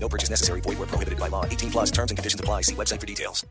No purchase necessary. Void where prohibited by law. 18 plus terms and conditions apply. See website for details.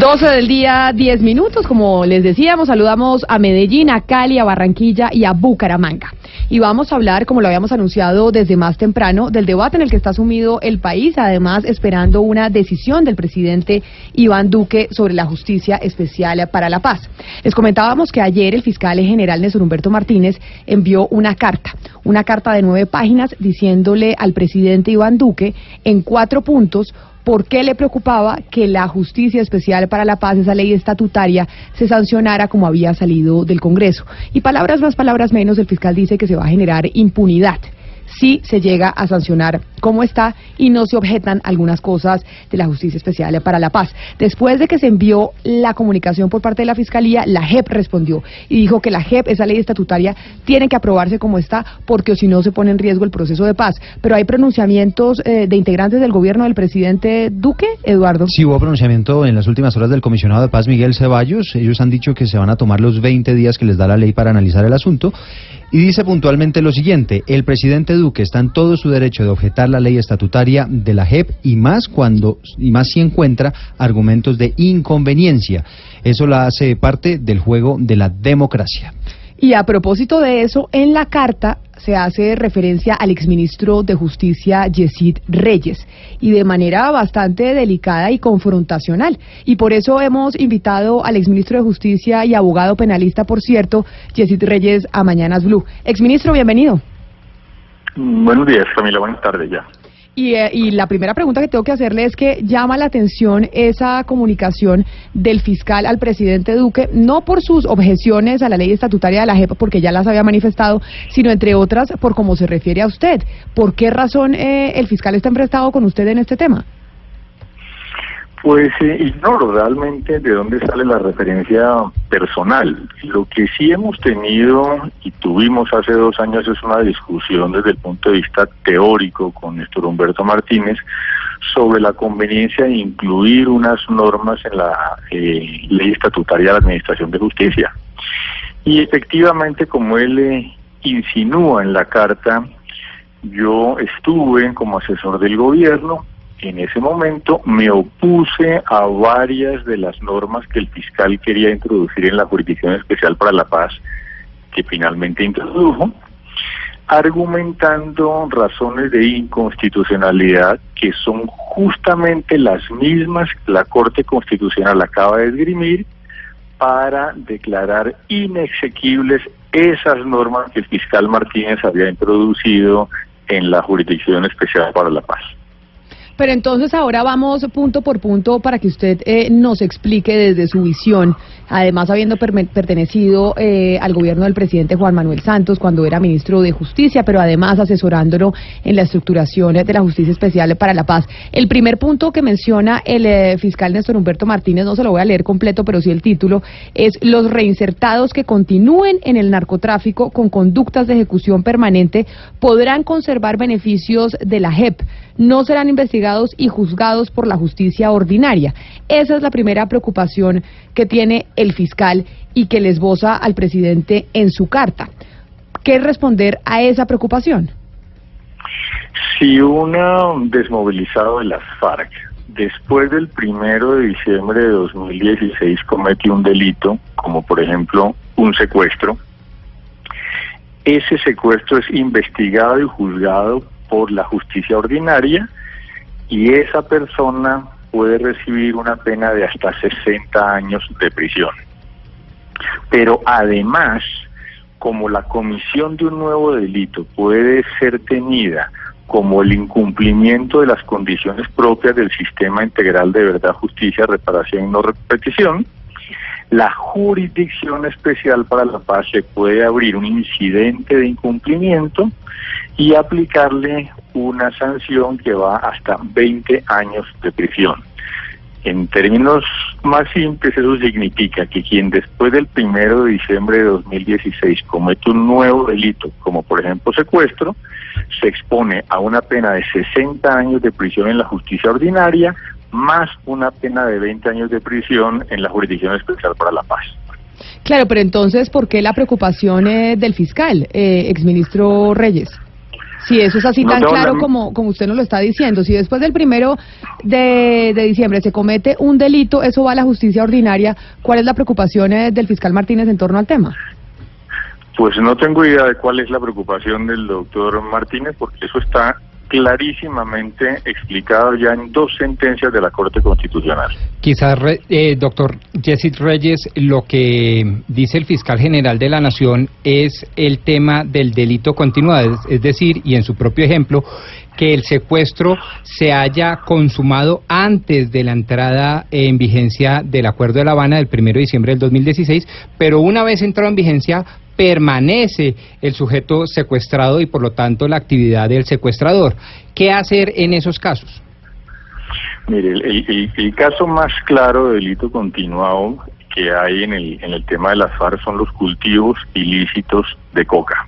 12 del día, 10 minutos. Como les decíamos, saludamos a Medellín, a Cali, a Barranquilla y a Bucaramanga. Y vamos a hablar, como lo habíamos anunciado desde más temprano, del debate en el que está sumido el país, además esperando una decisión del presidente Iván Duque sobre la justicia especial para la paz. Les comentábamos que ayer el fiscal general Néstor Humberto Martínez envió una carta, una carta de nueve páginas diciéndole al presidente Iván Duque en cuatro puntos por qué le preocupaba que la Justicia Especial para la Paz, esa ley estatutaria, se sancionara como había salido del Congreso. Y palabras más, palabras menos, el fiscal dice que se va a generar impunidad si se llega a sancionar como está y no se objetan algunas cosas de la Justicia Especial para la Paz. Después de que se envió la comunicación por parte de la Fiscalía, la JEP respondió y dijo que la JEP, esa ley estatutaria, tiene que aprobarse como está porque si no se pone en riesgo el proceso de paz. Pero hay pronunciamientos eh, de integrantes del gobierno del presidente Duque, Eduardo. Sí, hubo pronunciamiento en las últimas horas del comisionado de paz Miguel Ceballos. Ellos han dicho que se van a tomar los 20 días que les da la ley para analizar el asunto. Y dice puntualmente lo siguiente, el presidente Duque está en todo su derecho de objetar la ley estatutaria de la JEP y más cuando y más si encuentra argumentos de inconveniencia. Eso la hace parte del juego de la democracia. Y a propósito de eso, en la carta se hace referencia al exministro de Justicia Yesid Reyes y de manera bastante delicada y confrontacional. Y por eso hemos invitado al exministro de Justicia y abogado penalista, por cierto, Yesid Reyes, a Mañanas Blue. Exministro, bienvenido. Buenos días, Camila. Buenas tardes ya. Y, eh, y, la primera pregunta que tengo que hacerle es que llama la atención esa comunicación del fiscal al presidente Duque, no por sus objeciones a la ley estatutaria de la JEP, porque ya las había manifestado, sino entre otras por cómo se refiere a usted. ¿Por qué razón eh, el fiscal está emprestado con usted en este tema? Pues eh, ignoro realmente de dónde sale la referencia personal. Lo que sí hemos tenido y tuvimos hace dos años es una discusión desde el punto de vista teórico con Néstor Humberto Martínez sobre la conveniencia de incluir unas normas en la eh, ley estatutaria de la Administración de Justicia. Y efectivamente, como él eh, insinúa en la carta, yo estuve como asesor del gobierno en ese momento me opuse a varias de las normas que el fiscal quería introducir en la Jurisdicción Especial para la Paz, que finalmente introdujo, argumentando razones de inconstitucionalidad que son justamente las mismas que la Corte Constitucional acaba de esgrimir para declarar inexequibles esas normas que el fiscal Martínez había introducido en la Jurisdicción Especial para la Paz. Pero entonces ahora vamos punto por punto para que usted eh, nos explique desde su visión, además habiendo pertenecido eh, al gobierno del presidente Juan Manuel Santos cuando era ministro de Justicia, pero además asesorándolo en la estructuración de la Justicia Especial para la Paz. El primer punto que menciona el eh, fiscal Néstor Humberto Martínez, no se lo voy a leer completo, pero sí el título, es los reinsertados que continúen en el narcotráfico con conductas de ejecución permanente podrán conservar beneficios de la JEP, no serán investigados y juzgados por la justicia ordinaria. Esa es la primera preocupación que tiene el fiscal y que le esboza al presidente en su carta. ¿Qué responder a esa preocupación? Si un desmovilizado de las FARC después del primero de diciembre de 2016 comete un delito, como por ejemplo un secuestro, ese secuestro es investigado y juzgado por la justicia ordinaria y esa persona puede recibir una pena de hasta 60 años de prisión. Pero además, como la comisión de un nuevo delito puede ser tenida como el incumplimiento de las condiciones propias del sistema integral de verdad, justicia, reparación y no repetición, la jurisdicción especial para la paz se puede abrir un incidente de incumplimiento y aplicarle una sanción que va hasta 20 años de prisión. En términos más simples, eso significa que quien después del primero de diciembre de 2016 comete un nuevo delito, como por ejemplo secuestro, se expone a una pena de 60 años de prisión en la justicia ordinaria, más una pena de 20 años de prisión en la Jurisdicción Especial para la Paz. Claro, pero entonces, ¿por qué la preocupación eh, del fiscal, eh, exministro Reyes? Si eso es así tan claro como, como usted nos lo está diciendo, si después del primero de, diciembre se comete un delito, eso va a la justicia ordinaria, ¿cuál es la preocupación eh, del fiscal Martínez en torno al tema? Pues no tengo idea de cuál es la preocupación del doctor Martínez, porque eso está clarísimamente explicado ya en dos sentencias de la Corte Constitucional. Quizás, eh, doctor Jessit Reyes, lo que dice el fiscal general de la Nación es el tema del delito continuado, es, decir, y en su propio ejemplo, que el secuestro se haya consumado antes de la entrada en vigencia del Acuerdo de La Habana del 1 de diciembre del 2016, pero una vez entrado en vigencia permanece el sujeto secuestrado y por lo tanto la actividad del secuestrador. ¿Qué hacer en esos casos? Mire, el, caso más claro de delito continuado que hay en el, en el tema de las FARC son los cultivos ilícitos de coca.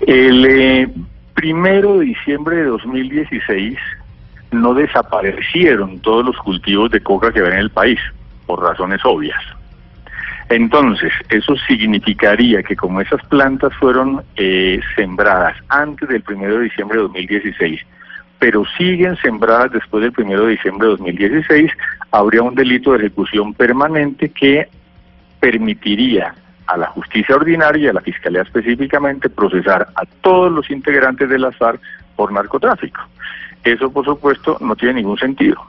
El eh, primero de diciembre de 2016 no desaparecieron todos los cultivos de coca que ven en el país, por razones obvias. Entonces, eso significaría que como esas plantas fueron eh, sembradas antes del 1 de diciembre de 2016, pero siguen sembradas después del 1 de diciembre de 2016, habría un delito de ejecución permanente que permitiría a la justicia ordinaria y a la fiscalía específicamente procesar a todos los integrantes de la FARC por narcotráfico. Eso, por supuesto, no tiene ningún sentido.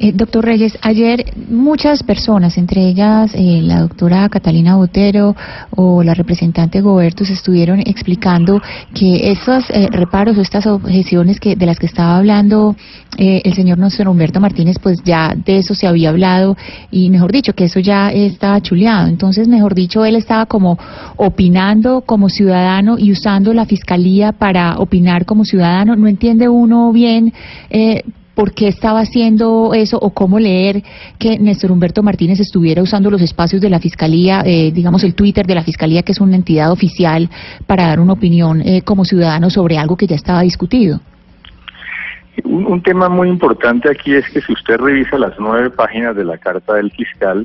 Eh, doctor Reyes, ayer muchas personas, entre ellas eh, la doctora Catalina Botero o la representante Gobertus, estuvieron explicando que estos eh, reparos o estas objeciones que de las que estaba hablando el señor Néstor Humberto Martínez, pues ya de eso se había hablado y mejor dicho, que eso ya está chuleado. Entonces, mejor dicho, él estaba como opinando como ciudadano y usando la fiscalía para opinar como ciudadano. No entiende uno bien por qué estaba haciendo eso o cómo leer que Néstor Humberto Martínez estuviera usando los espacios de la Fiscalía, eh, digamos el Twitter de la Fiscalía, que es una entidad oficial, para dar una opinión eh, como ciudadano sobre algo que ya estaba discutido. Un, un, tema muy importante aquí es que si usted revisa las nueve páginas de la carta del fiscal,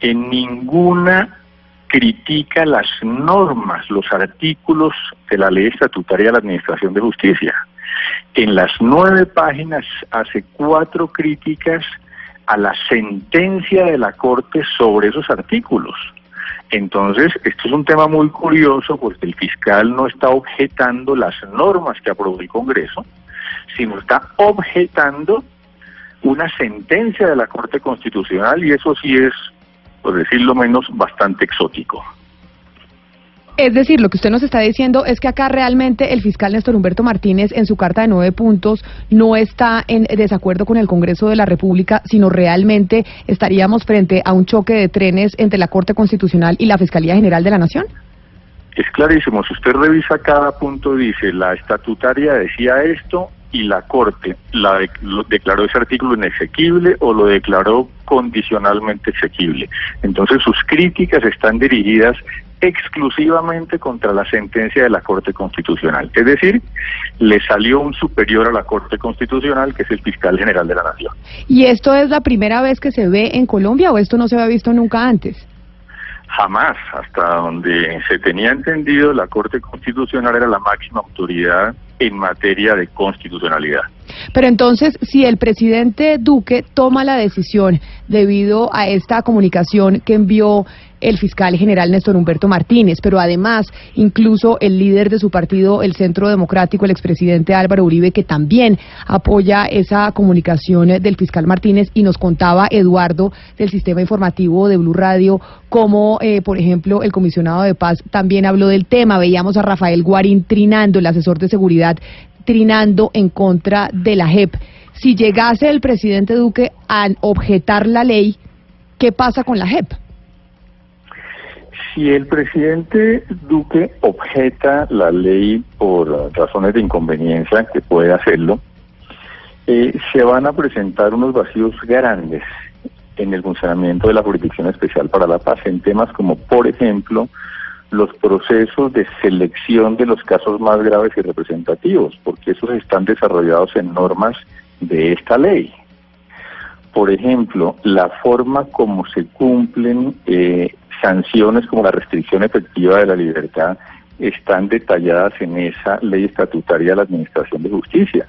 en ninguna critica las normas, los artículos de la ley estatutaria de la Administración de Justicia. En las nueve páginas hace cuatro críticas a la sentencia de la Corte sobre esos artículos. Entonces, esto es un tema muy curioso porque el fiscal no está objetando las normas que aprobó el Congreso, sino está objetando una sentencia de la Corte Constitucional y eso sí es, por decirlo menos, bastante exótico. Es decir, lo que usted nos está diciendo es que acá realmente el fiscal Néstor Humberto Martínez en su carta de nueve puntos no está en desacuerdo con el Congreso de la República, sino realmente estaríamos frente a un choque de trenes entre la Corte Constitucional y la Fiscalía General de la Nación. Es clarísimo, si usted revisa cada punto, dice la estatutaria decía esto y la Corte la declaró ese artículo inexequible o lo declaró condicionalmente exequible. Entonces sus críticas están dirigidas exclusivamente contra la sentencia de la Corte Constitucional. Es decir, le salió un superior a la Corte Constitucional, que es el fiscal general de la Nación. ¿Y esto es la primera vez que se ve en Colombia o esto no se había visto nunca antes? Jamás, hasta donde se tenía entendido, la Corte Constitucional era la máxima autoridad en materia de constitucionalidad. Pero entonces, si el presidente Duque toma la decisión debido a esta comunicación que envió el fiscal general Néstor Humberto Martínez, pero además incluso el líder de su partido, el Centro Democrático, el expresidente Álvaro Uribe, que también apoya esa comunicación del fiscal Martínez y nos contaba Eduardo del sistema informativo de Blue Radio como, eh, por ejemplo, el comisionado de paz también habló del tema. Veíamos a Rafael Guarín trinando, el asesor de seguridad trinando en contra de la JEP. Si llegase el presidente Duque a objetar la ley, ¿qué pasa con la JEP? Si el presidente Duque objeta la ley por razones de inconveniencia, que puede hacerlo, Eh, se van a presentar unos vacíos grandes en el funcionamiento de la Jurisdicción Especial para la Paz en temas como, por ejemplo, los procesos de selección de los casos más graves y representativos, porque esos están desarrollados en normas de esta ley. Por ejemplo, la forma como se cumplen eh, sanciones como la restricción efectiva de la libertad están detalladas en esa ley estatutaria de la Administración de Justicia.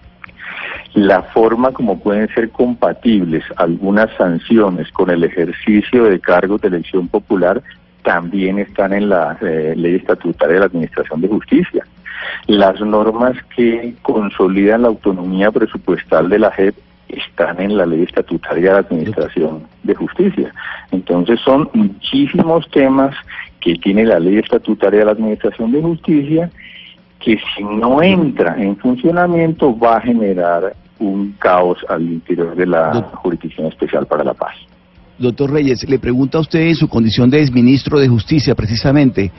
La forma como pueden ser compatibles algunas sanciones con el ejercicio de cargos de elección popular también están en la eh, ley estatutaria de la Administración de Justicia. Las normas que consolidan la autonomía presupuestal de la JEP están en la ley estatutaria de la Administración de Justicia. Entonces son muchísimos temas que tiene la ley estatutaria de la Administración de Justicia que si no entra en funcionamiento va a generar un caos al interior de la Jurisdicción Especial para la Paz. Doctor Reyes, le pregunta a usted en su condición de exministro de Justicia, precisamente,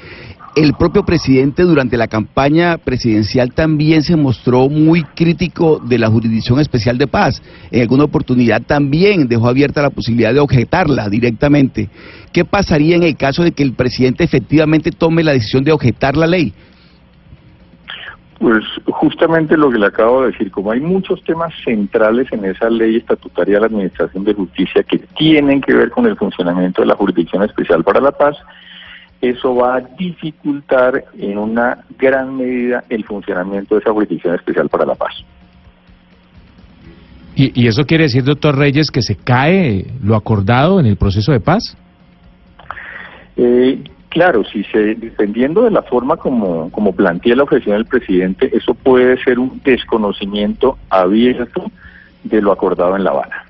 el propio presidente durante la campaña presidencial también se mostró muy crítico de la Jurisdicción Especial de Paz. En alguna oportunidad también dejó abierta la posibilidad de objetarla directamente. ¿Qué pasaría en el caso de que el presidente efectivamente tome la decisión de objetar la ley? Pues justamente lo que le acabo de decir, como hay muchos temas centrales en esa ley estatutaria de la Administración de Justicia que tienen que ver con el funcionamiento de la Jurisdicción Especial para la Paz, eso va a dificultar en una gran medida el funcionamiento de esa Jurisdicción Especial para la Paz. ¿Y, eso quiere decir, doctor Reyes, que se cae lo acordado en el proceso de paz? Eh, Claro, si se, dependiendo de la forma como, como plantea la objeción del presidente, eso puede ser un desconocimiento abierto de lo acordado en La Habana.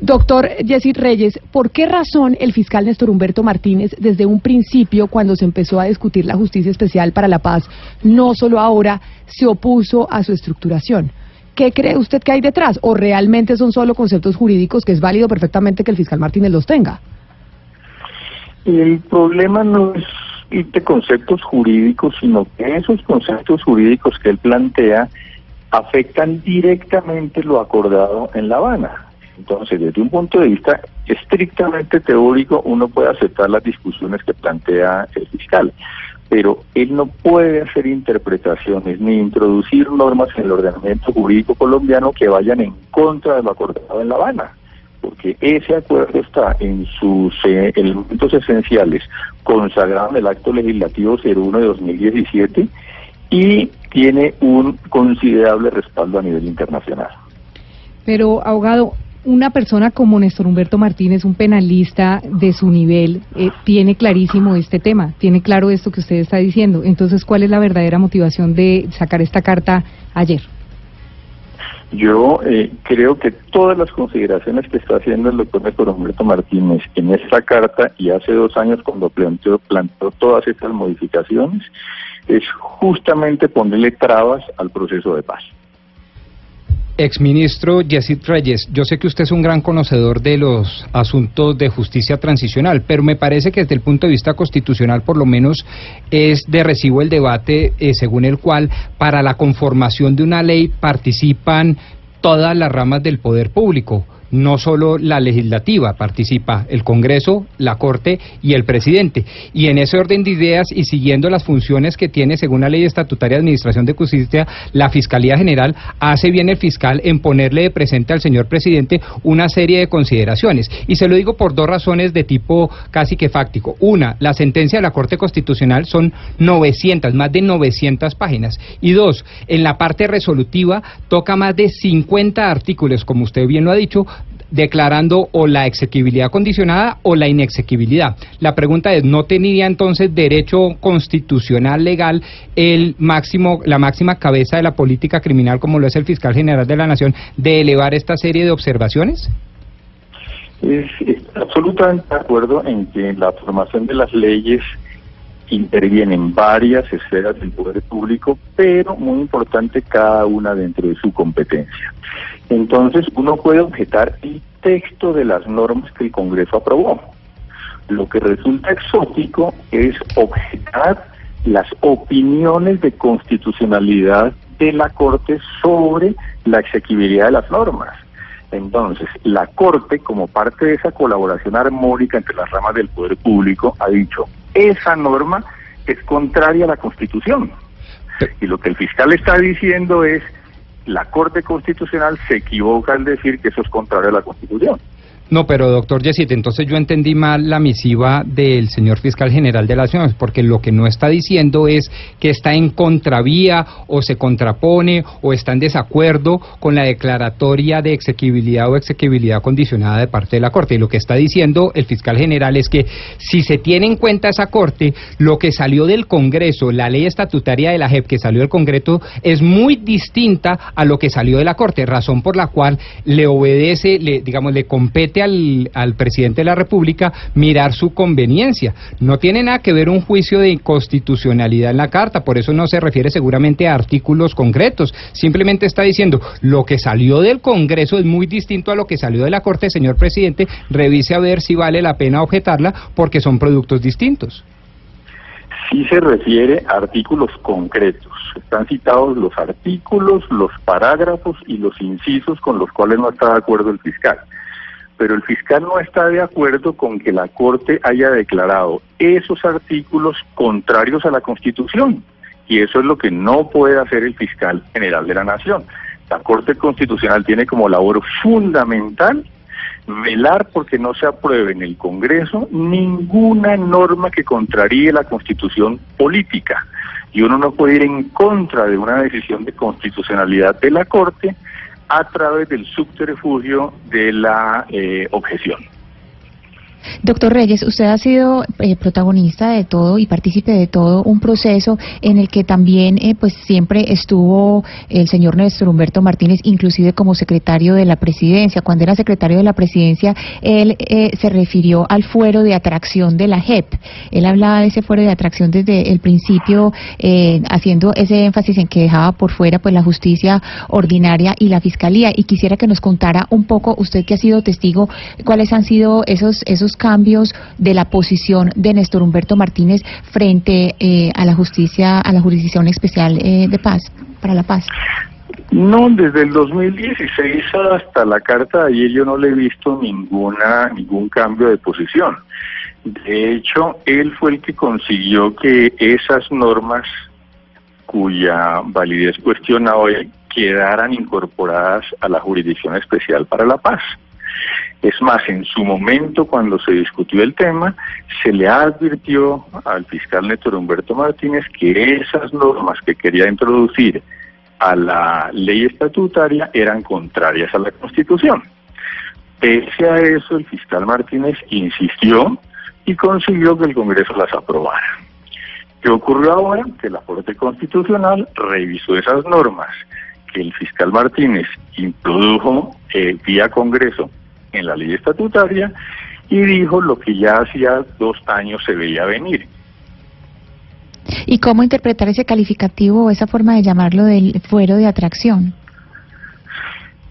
Doctor Jesse Reyes, ¿por qué razón el fiscal Néstor Humberto Martínez, desde un principio, cuando se empezó a discutir la justicia especial para la paz, no solo ahora, se opuso a su estructuración? ¿Qué cree usted que hay detrás? ¿O realmente son solo conceptos jurídicos que es válido perfectamente que el fiscal Martínez los tenga? El problema no es de conceptos jurídicos, sino que esos conceptos jurídicos que él plantea afectan directamente lo acordado en La Habana. Entonces, desde un punto de vista estrictamente teórico, uno puede aceptar las discusiones que plantea el fiscal, pero él no puede hacer interpretaciones ni introducir normas en el ordenamiento jurídico colombiano que vayan en contra de lo acordado en La Habana porque ese acuerdo está en sus eh, elementos esenciales consagrado en el acto legislativo 01 de 2017 y tiene un considerable respaldo a nivel internacional. Pero, abogado, una persona como Néstor Humberto Martínez, un penalista de su nivel, eh, tiene clarísimo este tema, tiene claro esto que usted está diciendo. Entonces, ¿cuál es la verdadera motivación de sacar esta carta ayer? Yo eh, creo que todas las consideraciones que está haciendo el doctor Néstor Humberto Martínez en esta carta y hace dos años cuando planteó, planteó todas estas modificaciones es justamente ponerle trabas al proceso de paz. Exministro Yesid Reyes, yo sé que usted es un gran conocedor de los asuntos de justicia transicional, pero me parece que desde el punto de vista constitucional, por lo menos, es de recibo el debate eh, según el cual para la conformación de una ley participan todas las ramas del poder público no solo la legislativa, participa el Congreso, la Corte y el presidente. Y en ese orden de ideas y siguiendo las funciones que tiene según la Ley Estatutaria de Administración de Justicia, la Fiscalía General hace bien el fiscal en ponerle de presente al señor presidente una serie de consideraciones. Y se lo digo por dos razones de tipo casi que fáctico. Una, la sentencia de la Corte Constitucional son 900, más de 900 páginas. Y dos, en la parte resolutiva toca más de 50 artículos, como usted bien lo ha dicho, declarando o la exequibilidad condicionada o la inexequibilidad. La pregunta es, ¿no tendría entonces derecho constitucional legal el máximo, la máxima cabeza de la política criminal como lo es el fiscal general de la Nación de elevar esta serie de observaciones? Es, absolutamente de acuerdo en que la formación de las leyes intervienen varias esferas del poder público, pero muy importante cada una dentro de su competencia. Entonces uno puede objetar el texto de las normas que el Congreso aprobó. Lo que resulta exótico es objetar las opiniones de constitucionalidad de la Corte sobre la exequibilidad de las normas. Entonces, la Corte, como parte de esa colaboración armónica entre las ramas del poder público, ha dicho, esa norma es contraria a la Constitución. Y lo que el fiscal está diciendo es, la Corte Constitucional se equivoca al decir que eso es contrario a la Constitución. No, pero doctor Yesit, entonces yo entendí mal la misiva del señor fiscal general de la Nación, porque lo que no está diciendo es que está en contravía o se contrapone o está en desacuerdo con la declaratoria de exequibilidad o exequibilidad condicionada de parte de la Corte. Y lo que está diciendo el fiscal general es que si se tiene en cuenta esa Corte, lo que salió del Congreso, la ley estatutaria de la JEP que salió del Congreso, es muy distinta a lo que salió de la Corte, razón por la cual le obedece, le, digamos, le compete al, al presidente de la República mirar su conveniencia. No tiene nada que ver un juicio de inconstitucionalidad en la Carta, por eso no se refiere seguramente a artículos concretos. Simplemente está diciendo lo que salió del Congreso es muy distinto a lo que salió de la Corte, señor presidente. Revise a ver si vale la pena objetarla porque son productos distintos. Sí se refiere a artículos concretos. Están citados los artículos, los parágrafos y los incisos con los cuales no está de acuerdo el fiscal pero el fiscal no está de acuerdo con que la Corte haya declarado esos artículos contrarios a la Constitución. Y eso es lo que no puede hacer el fiscal general de la Nación. La Corte Constitucional tiene como labor fundamental velar porque no se apruebe en el Congreso ninguna norma que contraríe la Constitución política. Y uno no puede ir en contra de una decisión de constitucionalidad de la Corte a través del subterfugio de la eh, objeción. Doctor Reyes, usted ha sido eh, protagonista de todo y partícipe de todo un proceso en el que también eh, pues siempre estuvo el señor Néstor Humberto Martínez, inclusive como secretario de la presidencia. Cuando era secretario de la presidencia, él eh, se refirió al fuero de atracción de la JEP. Él hablaba de ese fuero de atracción desde el principio, haciendo ese énfasis en que dejaba por fuera pues la justicia ordinaria y la fiscalía. Y quisiera que nos contara un poco, usted que ha sido testigo, cuáles han sido esos esos cambios de la posición de Néstor Humberto Martínez frente eh, a la justicia, a la jurisdicción especial eh, de paz, para la paz? No, desde el 2016 hasta la carta de ayer yo no le he visto ninguna ningún cambio de posición. De hecho, él fue el que consiguió que esas normas cuya validez cuestiona hoy quedaran incorporadas a la Jurisdicción Especial para la Paz. Es más, en su momento, cuando se discutió el tema, se le advirtió al fiscal Néstor Humberto Martínez que esas normas que quería introducir a la ley estatutaria eran contrarias a la Constitución. Pese a eso, el fiscal Martínez insistió y consiguió que el Congreso las aprobara. ¿Qué ocurrió ahora? Que la Corte Constitucional revisó esas normas que el fiscal Martínez introdujo eh, vía Congreso en la ley estatutaria y dijo lo que ya hacía dos años se veía venir. ¿Y cómo interpretar ese calificativo o esa forma de llamarlo del fuero de atracción?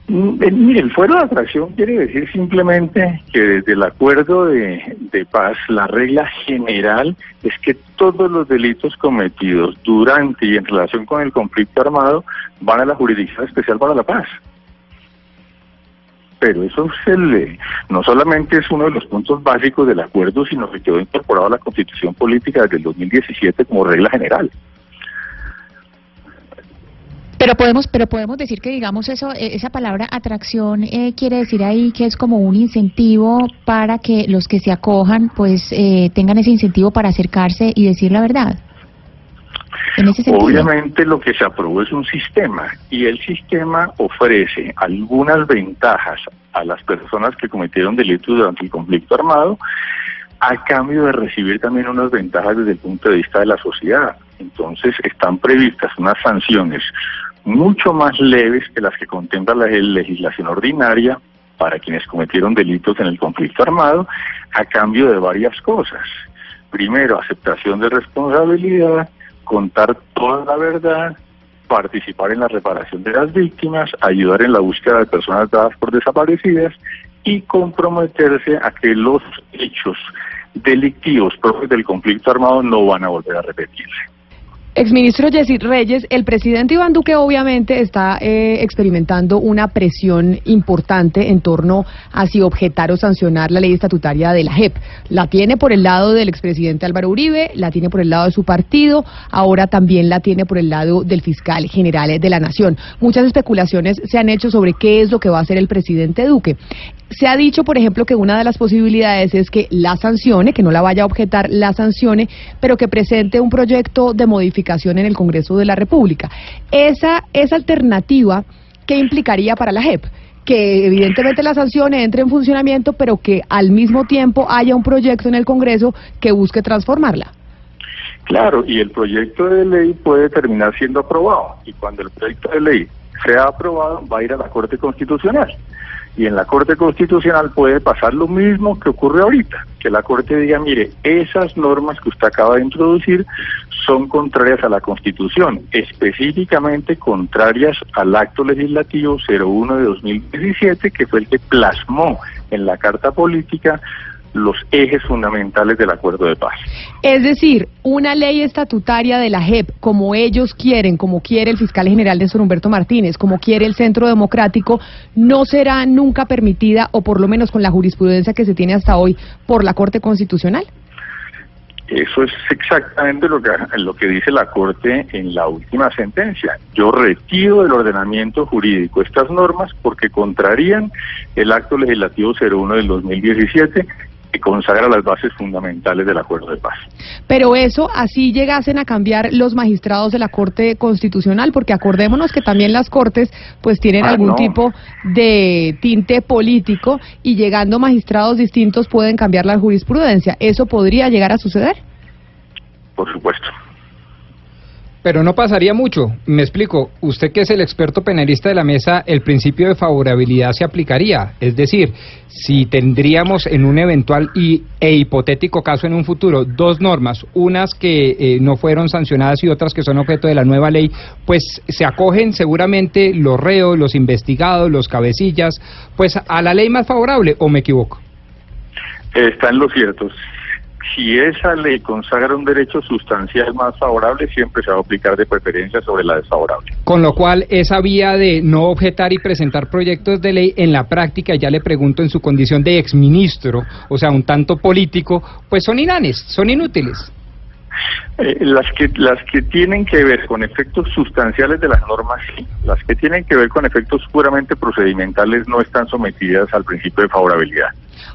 Mm, eh, mire, el fuero de atracción quiere decir simplemente que desde el acuerdo de, de, paz, la regla general es que todos los delitos cometidos durante y en relación con el conflicto armado van a la Jurisdicción Especial para la Paz pero eso no solamente es uno de los puntos básicos del acuerdo, sino que quedó incorporado a la Constitución Política desde el 2017 como regla general. Pero podemos, pero podemos decir que digamos eso, eh, esa palabra atracción eh, quiere decir ahí que es como un incentivo para que los que se acojan, pues eh, tengan ese incentivo para acercarse y decir la verdad. Obviamente lo que se aprobó es un sistema y el sistema ofrece algunas ventajas a las personas que cometieron delitos durante el conflicto armado a cambio de recibir también unas ventajas desde el punto de vista de la sociedad. Entonces están previstas unas sanciones mucho más leves que las que contempla la legislación ordinaria para quienes cometieron delitos en el conflicto armado a cambio de varias cosas. Primero, aceptación de responsabilidad, contar toda la verdad, participar en la reparación de las víctimas, ayudar en la búsqueda de personas dadas por desaparecidas y comprometerse a que los hechos delictivos propios del conflicto armado no van a volver a repetirse. Exministro Yesid Reyes, el presidente Iván Duque obviamente está eh, experimentando una presión importante en torno a si objetar o sancionar la ley estatutaria de la JEP. La tiene por el lado del expresidente Álvaro Uribe, la tiene por el lado de su partido, ahora también la tiene por el lado del fiscal general de la Nación. Muchas especulaciones se han hecho sobre qué es lo que va a hacer el presidente Duque. Se ha dicho, por ejemplo, que una de las posibilidades es que la sancione, que no la vaya a objetar, la sancione, pero que presente un proyecto de modificación en el Congreso de la República. Esa, esa alternativa, ¿qué implicaría para la JEP? que evidentemente la sanción entre en funcionamiento, pero que al mismo tiempo haya un proyecto en el Congreso que busque transformarla. Claro, y el proyecto de ley puede terminar siendo aprobado, y cuando el proyecto de ley sea aprobado va a ir a la Corte Constitucional y en la Corte Constitucional puede pasar lo mismo que ocurre ahorita, que la Corte diga, mire, esas normas que usted acaba de introducir son contrarias a la Constitución, específicamente contrarias al acto legislativo 01 de 2017, que fue el que plasmó en la Carta Política los ejes fundamentales del acuerdo de paz. Es decir, una ley estatutaria de la JEP, como ellos quieren, como quiere el fiscal general de Néstor Humberto Martínez, como quiere el Centro Democrático, no será nunca permitida, o por lo menos con la jurisprudencia que se tiene hasta hoy, por la Corte Constitucional. Eso es exactamente lo que, lo que dice la Corte en la última sentencia. Yo retiro del ordenamiento jurídico estas normas porque contrarían el acto legislativo 01 del 2017 que consagra las bases fundamentales del acuerdo de paz. Pero eso así llegasen a cambiar los magistrados de la Corte Constitucional, porque acordémonos que también las Cortes pues tienen Ah, algún no. tipo de tinte político y llegando magistrados distintos pueden cambiar la jurisprudencia. ¿Eso podría llegar a suceder? Por supuesto. Pero no pasaría mucho. Me explico. Usted que es el experto penalista de la mesa, el principio de favorabilidad se aplicaría. Es decir, si tendríamos en un eventual y, e hipotético caso en un futuro dos normas, unas que eh, no fueron sancionadas y otras que son objeto de la nueva ley, pues se acogen seguramente los reos, los investigados, los cabecillas, pues a la ley más favorable, ¿o me equivoco? Está en lo cierto. Si esa ley consagra un derecho sustancial más favorable, siempre se va a aplicar de preferencia sobre la desfavorable. Con lo cual, esa vía de no objetar y presentar proyectos de ley, en la práctica, ya le pregunto en su condición de exministro, o sea, un tanto político, pues son inanes, son inútiles. Eh, las que las que tienen que ver con efectos sustanciales de las normas, sí. Las que tienen que ver con efectos puramente procedimentales no están sometidas al principio de favorabilidad.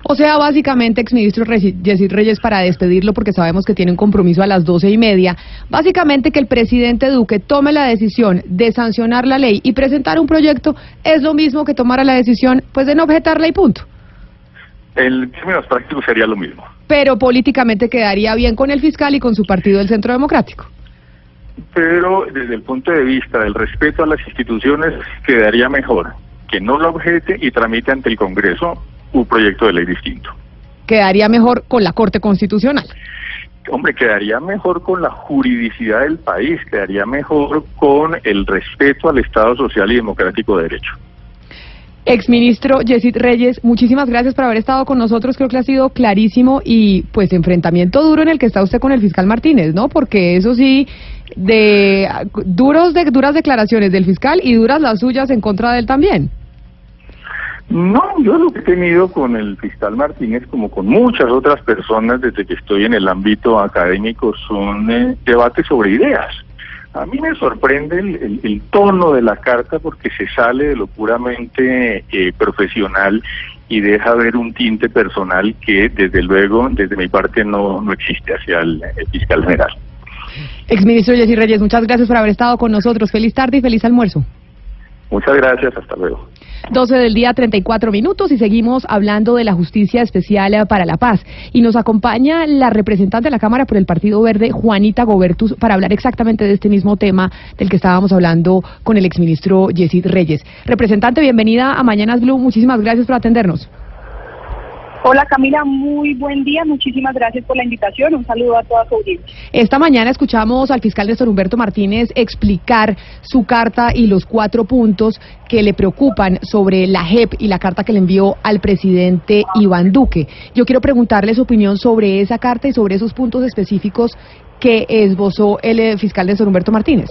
O sea, básicamente, exministro Yesid Reyes, para despedirlo, porque sabemos que tiene un compromiso a las doce y media, básicamente que el presidente Duque tome la decisión de sancionar la ley y presentar un proyecto es lo mismo que tomara la decisión, pues, de no objetarla y punto. En términos prácticos sería lo mismo. Pero políticamente quedaría bien con el fiscal y con su partido del Centro Democrático. Pero desde el punto de vista del respeto a las instituciones, quedaría mejor que no lo objete y tramite ante el Congreso un proyecto de ley distinto. Quedaría mejor con la Corte Constitucional. Hombre, quedaría mejor con la juridicidad del país, quedaría mejor con el respeto al Estado social y democrático de derecho. Exministro Yesid Reyes, muchísimas gracias por haber estado con nosotros. Creo que ha sido clarísimo y pues enfrentamiento duro en el que está usted con el fiscal Martínez, ¿no? Porque eso sí, de duros de duras declaraciones del fiscal y duras las suyas en contra de él también. No, yo lo que he tenido con el fiscal Martínez, como con muchas otras personas desde que estoy en el ámbito académico, son eh, debates sobre ideas. A mí me sorprende el, el- el tono de la carta porque se sale de lo puramente eh, profesional y deja ver un tinte personal que desde luego desde mi parte no, no existe hacia el, fiscal general. Exministro Yesid Reyes, muchas gracias por haber estado con nosotros. Feliz tarde y feliz almuerzo. Muchas gracias, hasta luego. 12 del día, 34 minutos y seguimos hablando de la Justicia Especial eh, para la Paz. Y nos acompaña la representante de la Cámara por el Partido Verde, Juanita Gobertus, para hablar exactamente de este mismo tema del que estábamos hablando con el exministro Yesid Reyes. Representante, bienvenida a Mañanas Blue. Muchísimas gracias por atendernos. Hola Camila, muy buen día, muchísimas gracias por la invitación, un saludo a toda su audiencia. Esta mañana escuchamos al fiscal Néstor Humberto Martínez explicar su carta y los cuatro puntos que le preocupan sobre la JEP y la carta que le envió al presidente Iván Duque. Yo quiero preguntarle su opinión sobre esa carta y sobre esos puntos específicos que esbozó el eh, fiscal Néstor Humberto Martínez?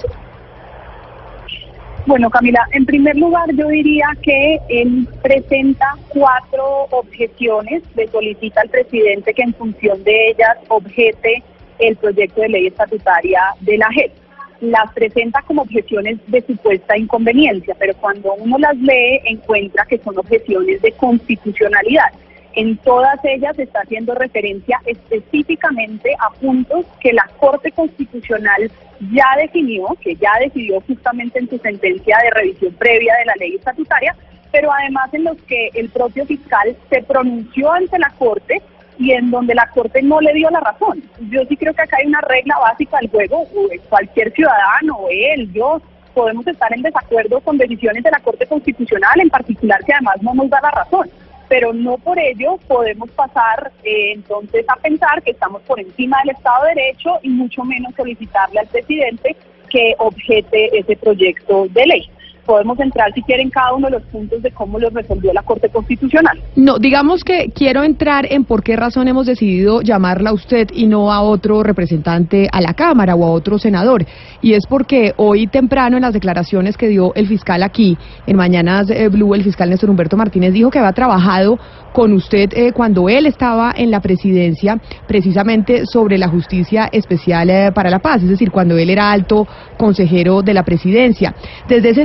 Bueno, Camila, en primer lugar yo diría que él presenta cuatro objeciones, le solicita al presidente que en función de ellas objete el proyecto de ley estatutaria de la JEP. Las presenta como objeciones de supuesta inconveniencia, pero cuando uno las lee encuentra que son objeciones de constitucionalidad. En todas ellas está haciendo referencia específicamente a puntos que la Corte Constitucional ya definió, que ya decidió justamente en su sentencia de revisión previa de la ley estatutaria, pero además en los que el propio fiscal se pronunció ante la Corte y en donde la Corte no le dio la razón. Yo sí creo que acá hay una regla básica del juego, cualquier ciudadano, él, yo, podemos estar en desacuerdo con decisiones de la Corte Constitucional, en particular que además no nos da la razón pero no por ello podemos pasar eh, entonces a pensar que estamos por encima del Estado de Derecho y mucho menos solicitarle al presidente que objete ese proyecto de ley podemos entrar si quieren cada uno de los puntos de cómo lo resolvió la Corte Constitucional. No, digamos que quiero entrar en por qué razón hemos decidido llamarla a usted y no a otro representante a la Cámara o a otro senador. Y es porque hoy temprano en las declaraciones que dio el fiscal aquí, en Mañanas eh, Blue, el fiscal Néstor Humberto Martínez dijo que había trabajado con usted eh, cuando él estaba en la presidencia precisamente sobre la justicia especial eh, para la paz, es decir, cuando él era alto consejero de la presidencia. Desde ese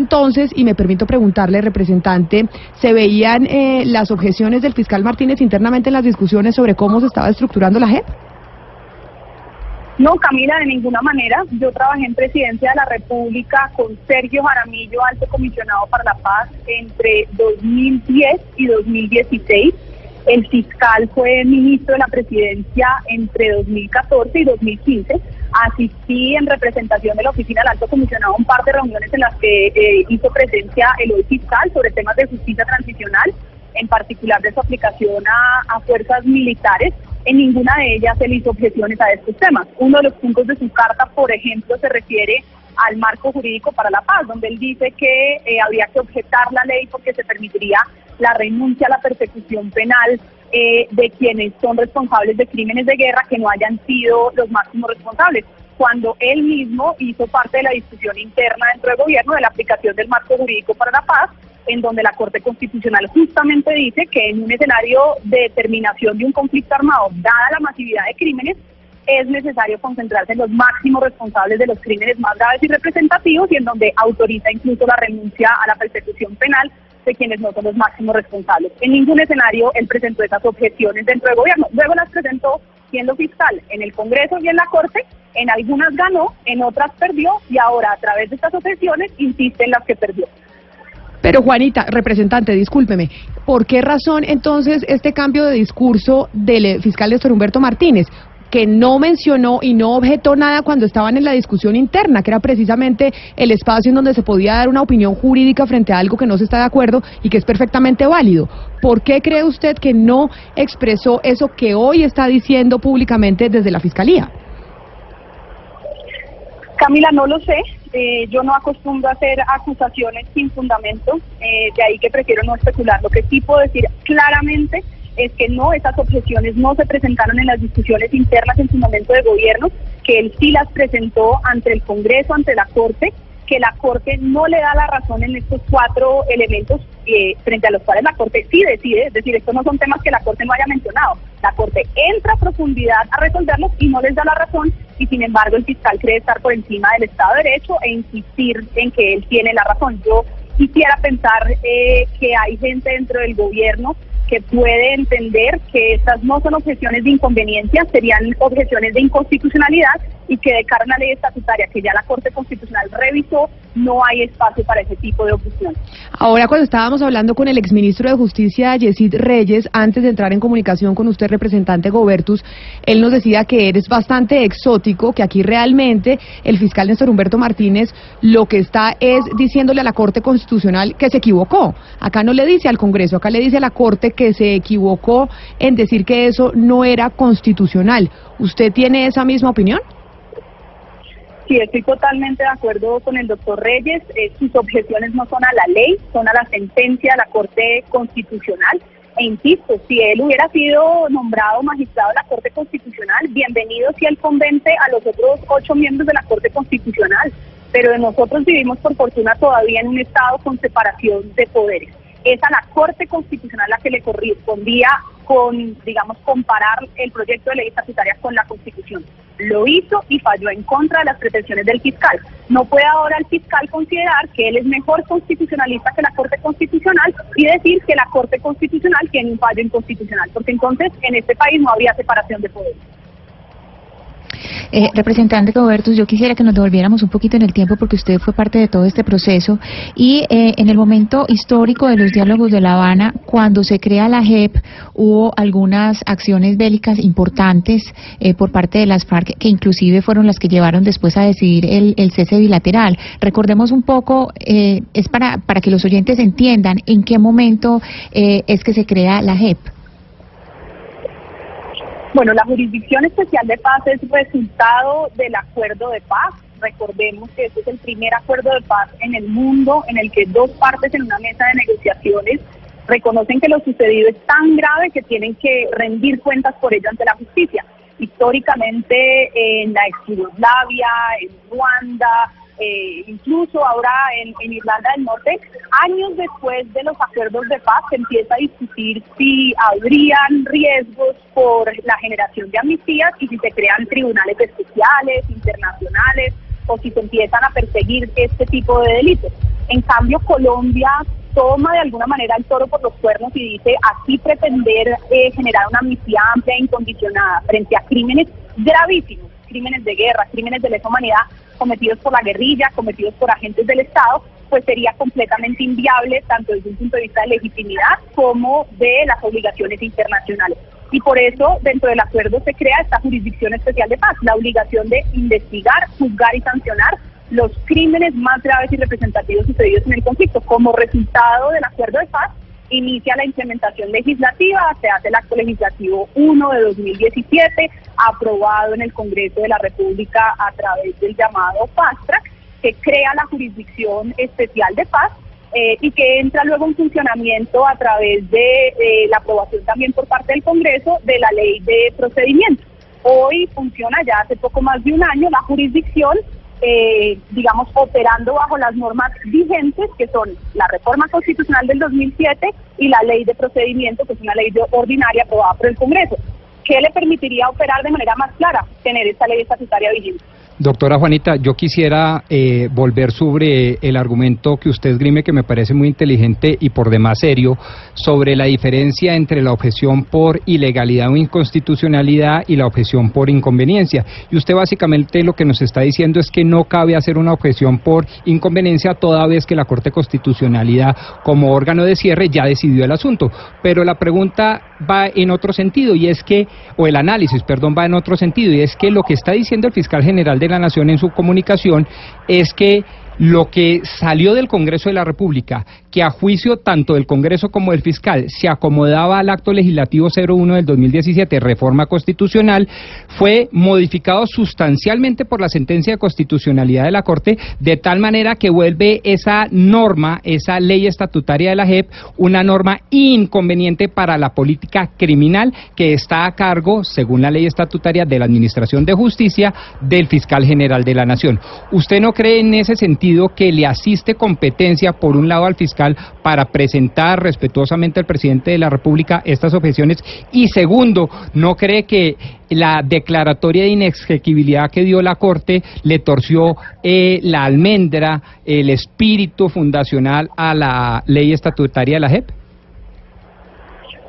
y me permito preguntarle, representante, ¿se veían eh, las objeciones del fiscal Martínez internamente en las discusiones sobre cómo se estaba estructurando la JEP? No, Camila, de ninguna manera. Yo trabajé en Presidencia de la República con Sergio Jaramillo, alto comisionado para la paz, entre 2010 y 2016. El fiscal fue ministro de la Presidencia entre 2014 y 2015 asistí en representación de la Oficina del Alto Comisionado a un par de reuniones en las que eh, hizo presencia el hoy fiscal sobre temas de justicia transicional, en particular de su aplicación a, a fuerzas militares. En ninguna de ellas él hizo objeciones a estos temas. Uno de los puntos de su carta, por ejemplo, se refiere al marco jurídico para la paz, donde él dice que eh, habría que objetar la ley porque se permitiría la renuncia a la persecución penal eh, de quienes son responsables de crímenes de guerra que no hayan sido los máximos responsables, cuando él mismo hizo parte de la discusión interna dentro del gobierno de la aplicación del marco jurídico para la paz, en donde la Corte Constitucional justamente dice que en un escenario de determinación de un conflicto armado, dada la masividad de crímenes, es necesario concentrarse en los máximos responsables de los crímenes más graves y representativos y en donde autoriza incluso la renuncia a la persecución penal de quienes no son los máximos responsables. En ningún escenario él presentó esas objeciones dentro del gobierno. Luego las presentó siendo fiscal en el Congreso y en la Corte. En algunas ganó, en otras perdió y ahora a través de estas objeciones insiste en las que perdió. Pero Juanita, representante, discúlpeme, ¿por qué razón entonces este cambio de discurso del fiscal Néstor Humberto Martínez? Que no mencionó y no objetó nada cuando estaban en la discusión interna, que era precisamente el espacio en donde se podía dar una opinión jurídica frente a algo que no se está de acuerdo y que es perfectamente válido. ¿Por qué cree usted que no expresó eso que hoy está diciendo públicamente desde la Fiscalía? Camila, no lo sé. Eh, yo no acostumbro a hacer acusaciones sin fundamento, eh, de ahí que prefiero no especular. Lo que sí puedo decir claramente es que no, esas objeciones no se presentaron en las discusiones internas en su momento de gobierno, que él sí las presentó ante el Congreso, ante la Corte, que la Corte no le da la razón en estos cuatro elementos eh, frente a los cuales la Corte sí decide, es decir, estos no son temas que la Corte no haya mencionado. La Corte entra a profundidad a resolverlos y no les da la razón y sin embargo el fiscal cree estar por encima del Estado de Derecho e insistir en que él tiene la razón. Yo quisiera pensar eh, que hay gente dentro del gobierno que puede entender que estas no son objeciones de inconveniencia, serían objeciones de inconstitucionalidad y que de cara a una ley estatutaria que ya la Corte Constitucional revisó, no hay espacio para ese tipo de objeciones. Ahora, cuando estábamos hablando con el exministro de Justicia, Yesid Reyes, antes de entrar en comunicación con usted, representante Gobertus, él nos decía que eres bastante exótico, que aquí realmente el fiscal Néstor Humberto Martínez lo que está es diciéndole a la Corte Constitucional que se equivocó. Acá no le dice al Congreso, acá le dice a la Corte que se equivocó en decir que eso no era constitucional. ¿Usted tiene esa misma opinión? Sí, estoy totalmente de acuerdo con el doctor Reyes. Eh, sus objeciones no son a la ley, son a la sentencia de la Corte Constitucional. E insisto, si él hubiera sido nombrado magistrado de la Corte Constitucional, bienvenido si él convence a los otros ocho miembros de la Corte Constitucional. Pero nosotros vivimos, por fortuna, todavía en un estado con separación de poderes. Es a la Corte Constitucional la que le correspondía con, digamos, comparar el proyecto de ley estatutaria con la Constitución. Lo hizo y falló en contra de las pretensiones del fiscal. No puede ahora el fiscal considerar que él es mejor constitucionalista que la Corte Constitucional y decir que la Corte Constitucional tiene un fallo inconstitucional, porque entonces en este país no habría separación de poderes. Eh, representante Robertus, yo quisiera que nos devolviéramos un poquito en el tiempo porque usted fue parte de todo este proceso y eh, en el momento histórico de los diálogos de La Habana, cuando se crea la JEP, hubo algunas acciones bélicas importantes eh, por parte de las FARC que inclusive fueron las que llevaron después a decidir el, el cese bilateral. Recordemos un poco, eh, es para, para que los oyentes entiendan en qué momento eh, es que se crea la JEP. Bueno, la Jurisdicción Especial de Paz es resultado del acuerdo de paz. Recordemos que este es el primer acuerdo de paz en el mundo en el que dos partes en una mesa de negociaciones reconocen que lo sucedido es tan grave que tienen que rendir cuentas por ello ante la justicia. Históricamente en la ex Yugoslavia, en Ruanda, eh, incluso ahora en, Irlanda del Norte, años después de los acuerdos de paz se empieza a discutir si habrían riesgos por la generación de amnistías y si se crean tribunales especiales, internacionales, o si se empiezan a perseguir este tipo de delitos. En cambio, Colombia toma de alguna manera el toro por los cuernos y dice así pretender eh, generar una amnistía amplia e incondicionada frente a crímenes gravísimos, crímenes de guerra, crímenes de lesa humanidad, cometidos por la guerrilla, cometidos por agentes del Estado, pues sería completamente inviable tanto desde un punto de vista de legitimidad como de las obligaciones internacionales. Y por eso dentro del acuerdo se crea esta jurisdicción especial de paz, la obligación de investigar, juzgar y sancionar los crímenes más graves y representativos sucedidos en el conflicto. Como resultado del acuerdo de paz, inicia la implementación legislativa, se hace el acto legislativo 1 de 2017, aprobado en el Congreso de la República a través del llamado Fast que crea la jurisdicción especial de paz eh, y que entra luego en funcionamiento a través de eh, la aprobación también por parte del Congreso de la ley de procedimiento. Hoy funciona ya hace poco más de un año la jurisdicción eh, digamos, operando bajo las normas vigentes, que son la reforma constitucional del 2007 y la ley de procedimiento, que es una ley ordinaria aprobada por el Congreso. ¿Qué le permitiría operar de manera más clara? Tener esta ley estatutaria vigente. Doctora Juanita, yo quisiera eh, volver sobre el argumento que usted esgrime, que me parece muy inteligente y por demás serio, sobre la diferencia entre la objeción por ilegalidad o inconstitucionalidad y la objeción por inconveniencia. Y usted básicamente lo que nos está diciendo es que no cabe hacer una objeción por inconveniencia toda vez que la Corte Constitucionalidad, como órgano de cierre, ya decidió el asunto. Pero la pregunta va en otro sentido y es que, o el análisis, perdón, va en otro sentido y es que lo que está diciendo el fiscal general de la Nación en su comunicación es que lo que salió del Congreso de la República, que a juicio tanto del Congreso como del fiscal se acomodaba al acto legislativo 01 del 2017, reforma constitucional, fue modificado sustancialmente por la sentencia de constitucionalidad de la Corte, de tal manera que vuelve esa norma, esa ley estatutaria de la JEP, una norma inconveniente para la política criminal que está a cargo, según la ley estatutaria de la Administración de Justicia, del fiscal general de la Nación. ¿Usted no cree en ese sentido? Que le asiste competencia, por un lado, al fiscal para presentar respetuosamente al presidente de la República estas objeciones y segundo, no cree que la declaratoria de inexequibilidad que dio la Corte le torció eh, la almendra, el espíritu fundacional a la ley estatutaria de la JEP?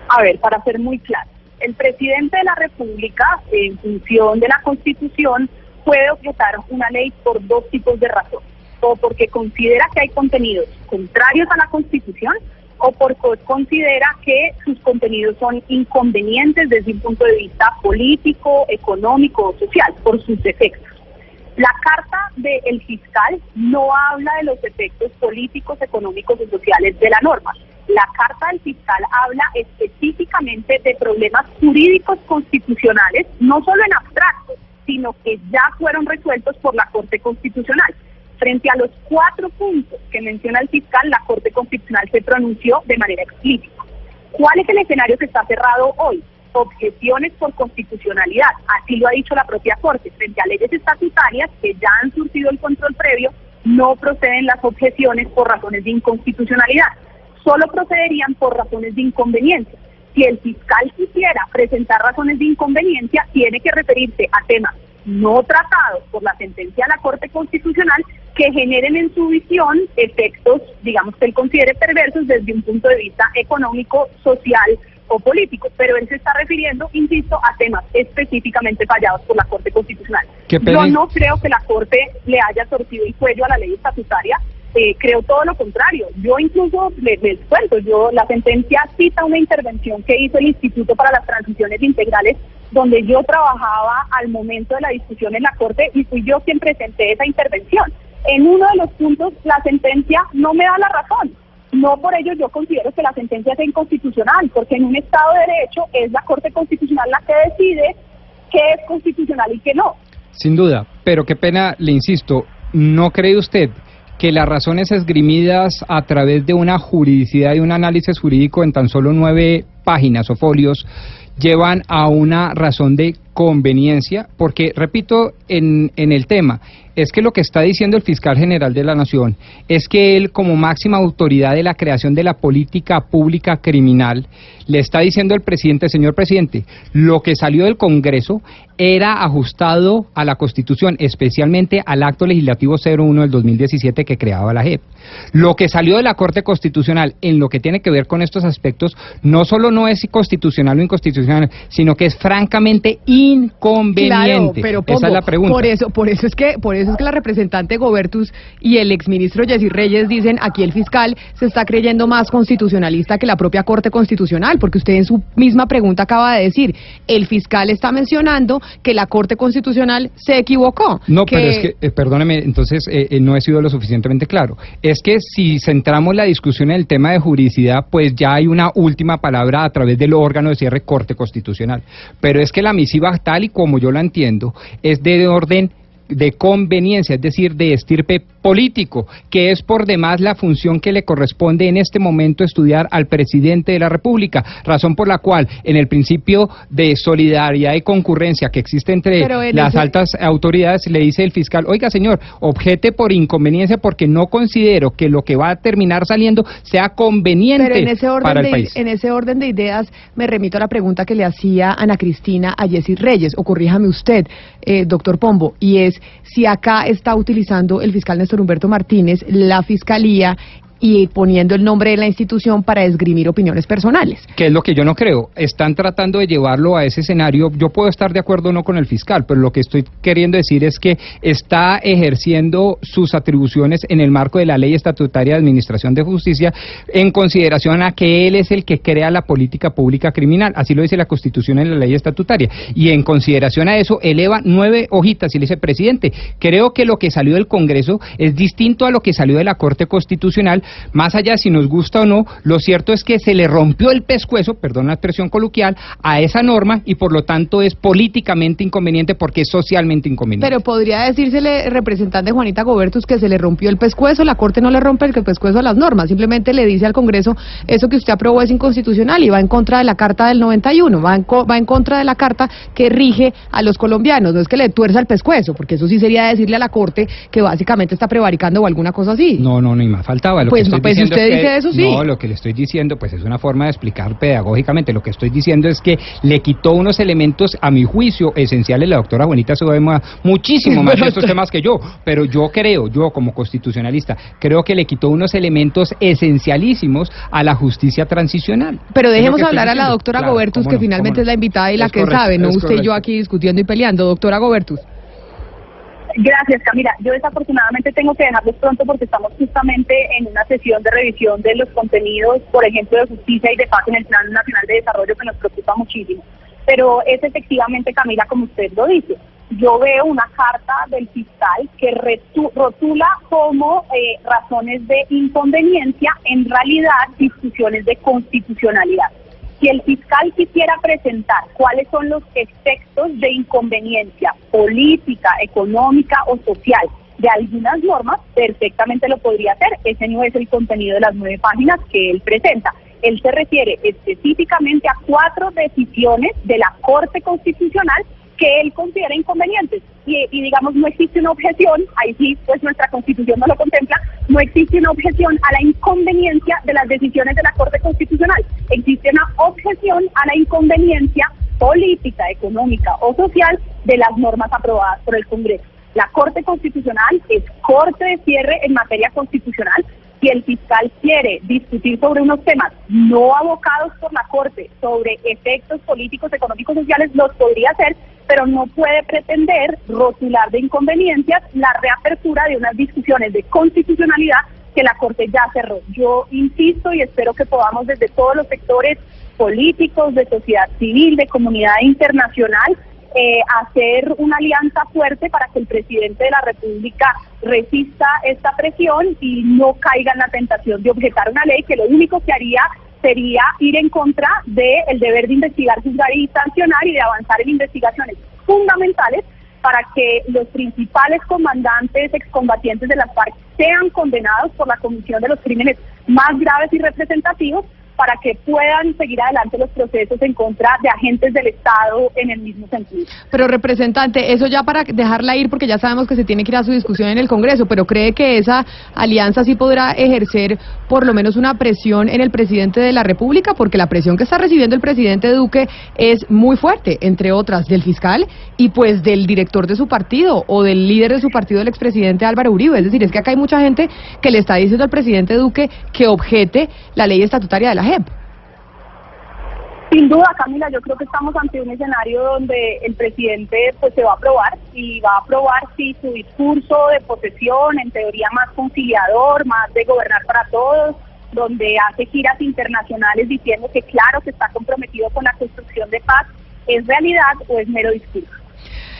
A ver, para ser muy claro, el presidente de la República, en función de la Constitución, puede objetar una ley por dos tipos de razones o porque considera que hay contenidos contrarios a la Constitución o porque considera que sus contenidos son inconvenientes desde un punto de vista político, económico o social, por sus efectos. La carta del fiscal no habla de los efectos políticos, económicos o sociales de la norma. La carta del fiscal habla específicamente de problemas jurídicos constitucionales, no solo en abstracto, sino que ya fueron resueltos por la Corte Constitucional. Frente a los cuatro puntos que menciona el fiscal, la Corte Constitucional se pronunció de manera explícita. ¿Cuál es el escenario que está cerrado hoy? Objeciones por constitucionalidad, así lo ha dicho la propia Corte, frente a leyes estatutarias que ya han surtido el control previo, no proceden las objeciones por razones de inconstitucionalidad, solo procederían por razones de inconveniencia. Si el fiscal quisiera presentar razones de inconveniencia, tiene que referirse a temas no tratados por la sentencia de la Corte Constitucional que generen en su visión efectos, digamos que él considere perversos desde un punto de vista económico, social o político, pero él se está refiriendo, insisto, a temas específicamente fallados por la Corte Constitucional. Yo no creo que la Corte le haya torcido el cuello a la ley estatutaria, eh, creo todo lo contrario. Yo incluso les, les, cuento, yo la sentencia cita una intervención que hizo el Instituto para las Transiciones Integrales, donde yo trabajaba al momento de la discusión en la Corte y fui yo quien presenté esa intervención. En uno de los puntos la sentencia no me da la razón. No por ello yo considero que la sentencia sea inconstitucional, porque en un Estado de Derecho es la Corte Constitucional la que decide qué es constitucional y qué no. Sin duda, pero qué pena, le insisto, ¿no cree usted que las razones esgrimidas a través de una juridicidad y un análisis jurídico en tan solo nueve páginas o folios llevan a una razón de conveniencia, porque, repito, en, en el tema, es que lo que está diciendo el fiscal general de la Nación es que él, como máxima autoridad de la creación de la política pública criminal, le está diciendo al presidente, señor presidente, lo que salió del Congreso era ajustado a la Constitución, especialmente al acto legislativo 01 del 2017 que creaba la JEP. Lo que salió de la Corte Constitucional en lo que tiene que ver con estos aspectos no solo no es constitucional o inconstitucional, sino que es francamente inconveniente. pero Esa es la pregunta. Por eso, por eso es que, por eso es que la representante Gobertus y el exministro Jessy Reyes dicen aquí el fiscal se está creyendo más constitucionalista que la propia Corte Constitucional, porque usted en su misma pregunta acaba de decir, el fiscal está mencionando que la Corte Constitucional se equivocó. No, pero es que, eh, perdóneme, entonces eh, eh, no he sido lo suficientemente claro. Es que si centramos la discusión en el tema de juridicidad, pues ya hay una última palabra a través del órgano de cierre Corte Constitucional. Pero es que la misiva, tal y como yo la entiendo, es de orden de conveniencia, es decir, de estirpe político, que es por demás la función que le corresponde en este momento estudiar al presidente de la República, razón por la cual en el principio de solidaridad y concurrencia que existe entre las altas autoridades le dice el fiscal, oiga señor, objete por inconveniencia porque no considero que lo que va a terminar saliendo sea conveniente en ese orden para el de, país. En ese orden de ideas me remito a la pregunta que le hacía Ana Cristina a Jessy Reyes, o corríjame usted, eh, doctor Pombo, y es si acá está utilizando el fiscal Néstor Humberto Martínez la fiscalía y poniendo el nombre de la institución para esgrimir opiniones personales. Que es lo que yo no creo. Están tratando de llevarlo a ese escenario. Yo puedo estar de acuerdo o no con el fiscal, pero lo que estoy queriendo decir es que está ejerciendo sus atribuciones en el marco de la ley estatutaria de administración de justicia en consideración a que él es el que crea la política pública criminal. Así lo dice la Constitución en la ley estatutaria. Y en consideración a eso, eleva nueve hojitas y dice, presidente, creo que lo que salió del Congreso es distinto a lo que salió de la Corte Constitucional más allá si nos gusta o no, lo cierto es que se le rompió el pescuezo, perdón la expresión coloquial, a esa norma y por lo tanto es políticamente inconveniente porque es socialmente inconveniente. Pero podría decírsele, representante Juanita Gobertus, que se le rompió el pescuezo, la Corte no le rompe el pescuezo a las normas, simplemente le dice al Congreso, eso que usted aprobó es inconstitucional y va en contra de la Carta del 91, va en, co va en contra de la Carta que rige a los colombianos, no es que le tuerza el pescuezo, porque eso sí sería decirle a la Corte que básicamente está prevaricando o alguna cosa así. No, no, ni más faltaba. Lo Pues no, pues usted es que- dice eso, sí. No, lo que le estoy diciendo pues es una forma de explicar pedagógicamente. Lo que estoy diciendo es que le quitó unos elementos, a mi juicio, esenciales. La doctora Juanita se ma- muchísimo más de estos temas que yo, pero yo creo, yo como constitucionalista, creo que le quitó unos elementos esencialísimos a la justicia transicional. Pero dejemos hablar a la doctora Claro, Gobertus, que no, finalmente es la invitada y la Es que correcto, sabe, no usted y yo aquí discutiendo y peleando. Doctora Gobertus. Gracias, Camila. Yo desafortunadamente tengo que dejarlos pronto porque estamos justamente en una sesión de revisión de los contenidos, por ejemplo, de justicia y de paz en el Plan Nacional de Desarrollo que nos preocupa muchísimo. Pero es efectivamente, Camila, como usted lo dice. Yo veo una carta del fiscal que rotula como eh, razones de inconveniencia, en realidad discusiones de constitucionalidad. Si el fiscal quisiera presentar cuáles son los efectos de inconveniencia política, económica o social de algunas normas, perfectamente lo podría hacer. Ese no es el contenido de las nueve páginas que él presenta. Él se refiere específicamente a cuatro decisiones de la Corte Constitucional que él considera inconvenientes. Y, digamos, no existe una objeción, ahí sí, pues nuestra constitución no lo contempla, no existe una objeción a la inconveniencia de las decisiones de la Corte Constitucional. Existe una objeción a la inconveniencia política, económica o social de las normas aprobadas por el Congreso. La Corte Constitucional es corte de cierre en materia constitucional. Si el fiscal quiere discutir sobre unos temas no abocados por la Corte, sobre efectos políticos, económicos, sociales, los podría hacer, pero no puede pretender rotular de inconveniencias la reapertura de unas discusiones de constitucionalidad que la Corte ya cerró. Yo insisto y espero que podamos desde todos los sectores políticos, de sociedad civil, de comunidad internacional, eh, hacer una alianza fuerte para que el presidente de la República resista esta presión y no caiga en la tentación de objetar una ley que lo único que haría sería ir en contra del deber de investigar, juzgar y sancionar y de avanzar en investigaciones fundamentales para que los principales comandantes excombatientes de las FARC sean condenados por la comisión de los crímenes más graves y representativos para que puedan seguir adelante los procesos en contra de agentes del Estado en el mismo sentido. Pero representante, eso ya para dejarla ir, porque ya sabemos que se tiene que ir a su discusión en el Congreso, pero cree que esa alianza sí podrá ejercer por lo menos una presión en el presidente de la República, porque la presión que está recibiendo el presidente Duque es muy fuerte, entre otras del fiscal y pues del director de su partido o del líder de su partido, el expresidente Álvaro Uribe. Es decir, es que acá hay mucha gente que le está diciendo al presidente Duque que objete la ley estatutaria de la Sin duda, Camila, yo creo que estamos ante un escenario donde el presidente pues se va a aprobar y va a aprobar si su discurso de posesión, en teoría más conciliador, más de gobernar para todos, donde hace giras internacionales diciendo que claro que está comprometido con la construcción de paz, es realidad o es mero discurso.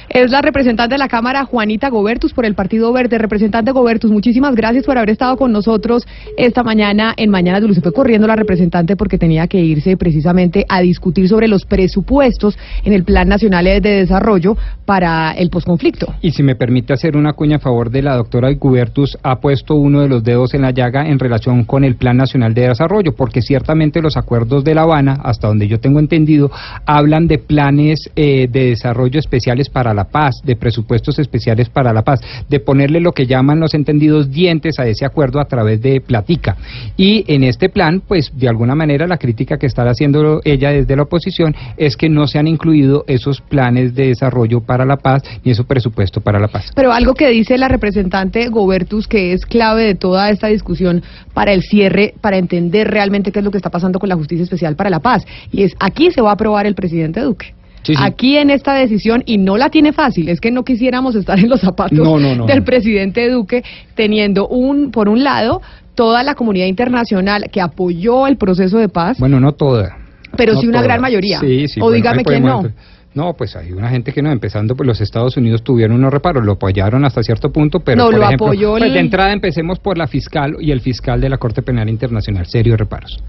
Es la representante de la Cámara, Juanita Gobertus, por el Partido Verde. Representante Gobertus, muchísimas gracias por haber estado con nosotros esta mañana en Mañana Dulce. Fue corriendo la representante porque tenía que irse precisamente a discutir sobre los presupuestos en el Plan Nacional de Desarrollo para el posconflicto. Y si me permite hacer una cuña a favor de la doctora Gobertus, ha puesto uno de los dedos en la llaga en relación con el Plan Nacional de Desarrollo, porque ciertamente los acuerdos de La Habana, hasta donde yo tengo entendido, hablan de planes eh, de desarrollo especiales para la paz, de presupuestos especiales para la paz, de ponerle lo que llaman los entendidos dientes a ese acuerdo a través de platica. Y en este plan, pues de alguna manera la crítica que está haciendo ella desde la oposición es que no se han incluido esos planes de desarrollo para la paz ni esos presupuesto para la paz. Pero algo que dice la representante Gobertus que es clave de toda esta discusión para el cierre, para entender realmente qué es lo que está pasando con la justicia especial para la paz, y es aquí se va a aprobar el presidente Duque. Aquí en esta decisión, y no la tiene fácil, es que no quisiéramos estar en los zapatos del presidente Duque, teniendo un, por un lado, toda la comunidad internacional que apoyó el proceso de paz. Bueno, no toda. Pero sí una gran mayoría. Sí, o dígame quién no. No, pues hay una gente que no, empezando por los Estados Unidos tuvieron unos reparos, lo apoyaron hasta cierto punto, pero no, por lo ejemplo, apoyó pues de entrada empecemos por la fiscal y el fiscal de la Corte Penal Internacional, serios reparos.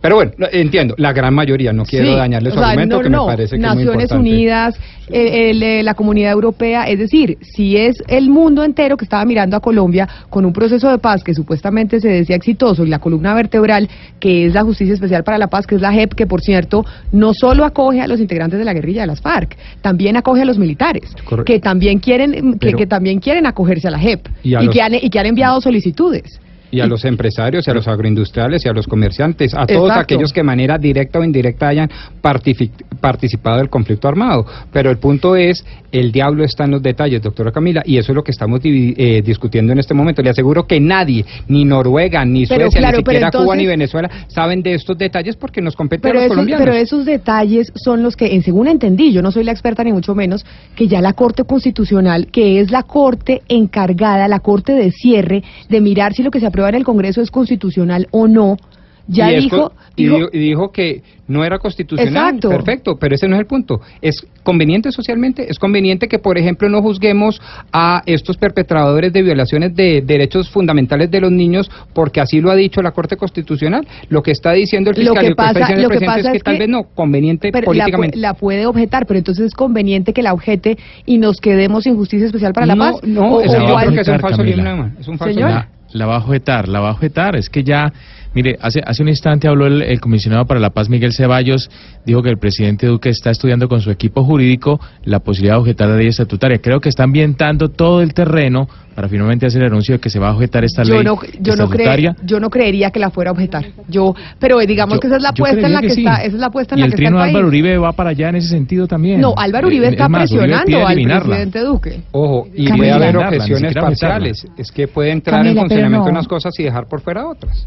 Pero bueno, entiendo, la gran mayoría, no quiero dañarle su argumento, que me parece que Naciones es muy Unidas, eh, la Comunidad Europea, es decir, si es el mundo entero que estaba mirando a Colombia con un proceso de paz que supuestamente se decía exitoso y la columna vertebral, que es la Justicia Especial para la Paz, que es la JEP, que por cierto, no solo acoge a los integrantes de la guerrilla de las FARC, también acoge a los militares, que también quieren que, que, también quieren acogerse a la JEP y, que han, y que han enviado solicitudes y a los empresarios, y a los agroindustriales, y a los comerciantes, a todos aquellos que de manera directa o indirecta hayan participado del conflicto armado. Pero el punto es, el diablo está en los detalles, doctora Camila, y eso es lo que estamos eh, discutiendo en este momento. Le aseguro que nadie, ni Noruega, ni Suecia, ni siquiera Cuba, ni Venezuela, saben de estos detalles porque nos competen a los colombianos. Pero esos detalles son los que, en según entendí, yo no soy la experta ni mucho menos, que ya la Corte Constitucional, que es la Corte encargada, la Corte de cierre, de mirar si lo que se aprueba en el Congreso es constitucional o no, ya dijo, y dijo, que no era constitucional. Perfecto, pero ese no es el punto. Es conveniente socialmente, es conveniente que, por ejemplo, no juzguemos a estos perpetradores de violaciones de derechos fundamentales de los niños, porque así lo ha dicho la Corte Constitucional. Lo que está diciendo el fiscal y el presidente es que, tal vez no, conveniente políticamente. La, puede objetar, pero entonces es conveniente que la objete y nos quedemos sin justicia especial para la paz. No, es, un falso es un falso la va a la va a es que ya Mire, hace, hace un instante habló el, el, comisionado para la paz, Miguel Ceballos, dijo que el presidente Duque está estudiando con su equipo jurídico la posibilidad de objetar la ley estatutaria. Creo que está ambientando todo el terreno para finalmente hacer el anuncio de que se va a objetar esta yo ley no, yo no estatutaria. yo no creería que la fuera a objetar. Yo, pero digamos Yo- que esa es la apuesta en la que, creería que sí. está, esa es la apuesta en y la el que está el trino de país. Álvaro Uribe va para allá en ese sentido también. No, Álvaro Uribe Eh, está es más, Uribe presionando al eliminarla. presidente Duque. Ojo, y Camila. puede haber objeciones parciales. Es que puede entrar Camila, en funcionamiento no. unas cosas y dejar por fuera otras.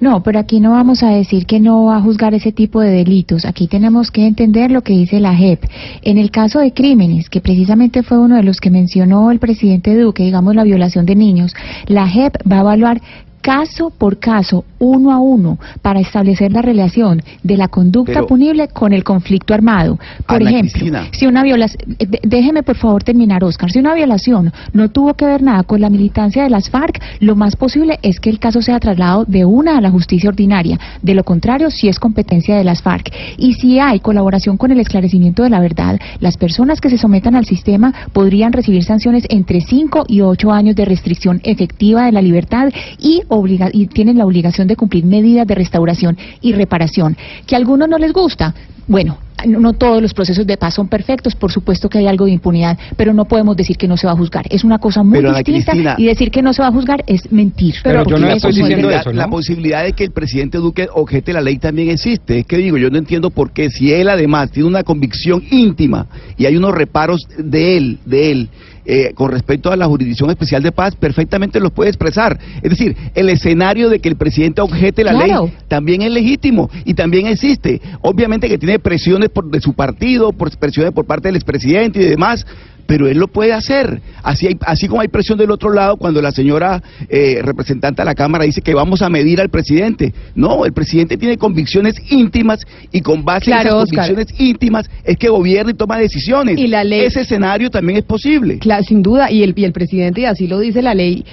No, pero aquí no vamos a decir que no va a juzgar ese tipo de delitos. Aquí tenemos que entender lo que dice la JEP. En el caso de crímenes, que precisamente fue uno de los que mencionó el presidente Duque, digamos la violación de niños, la JEP va a evaluar caso por caso, uno a uno, para establecer la relación de la conducta Pero- punible con el conflicto armado. Por Ana ejemplo, Cristina. si una violación, déjeme por favor terminar, Oscar, si una violación no tuvo que ver nada con la militancia de las FARC, lo más posible es que el caso sea trasladado de una a la justicia ordinaria. De lo contrario, si es competencia de las FARC. Y si hay colaboración con el esclarecimiento de la verdad, las personas que se sometan al sistema podrían recibir sanciones entre 5 y 8 años de restricción efectiva de la libertad y, obliga y tienen la obligación de cumplir medidas de restauración y reparación. Que a algunos no les gusta, bueno, no todos los procesos de paz son perfectos, por supuesto que hay algo de impunidad, pero no podemos decir que no se va a juzgar. Es una cosa muy Pero, distinta Cristina- y decir que no se va a juzgar es mentir. Pero yo porque no la eso estoy es diciendo verdad. eso, ¿no? La posibilidad de que el presidente Duque objete la ley también existe. Es que digo, yo no entiendo por qué, si él además tiene una convicción íntima y hay unos reparos de él, de él, eh, con respecto a la Jurisdicción Especial de Paz, perfectamente los puede expresar. Es decir, el escenario de que el presidente objete la Claro. ley también es legítimo y también existe. Obviamente que tiene presiones por, de su partido, por presiones por parte del expresidente y demás, pero él lo puede hacer. Así, hay- así como hay presión del otro lado cuando la señora eh, representante de la Cámara dice que vamos a medir al presidente. No, el presidente tiene convicciones íntimas y con base en esas Oscar. convicciones íntimas es que gobierna y toma decisiones. Y la ley- Ese escenario también es posible. Claro, sin duda, y el, y el presidente, y así lo dice la ley,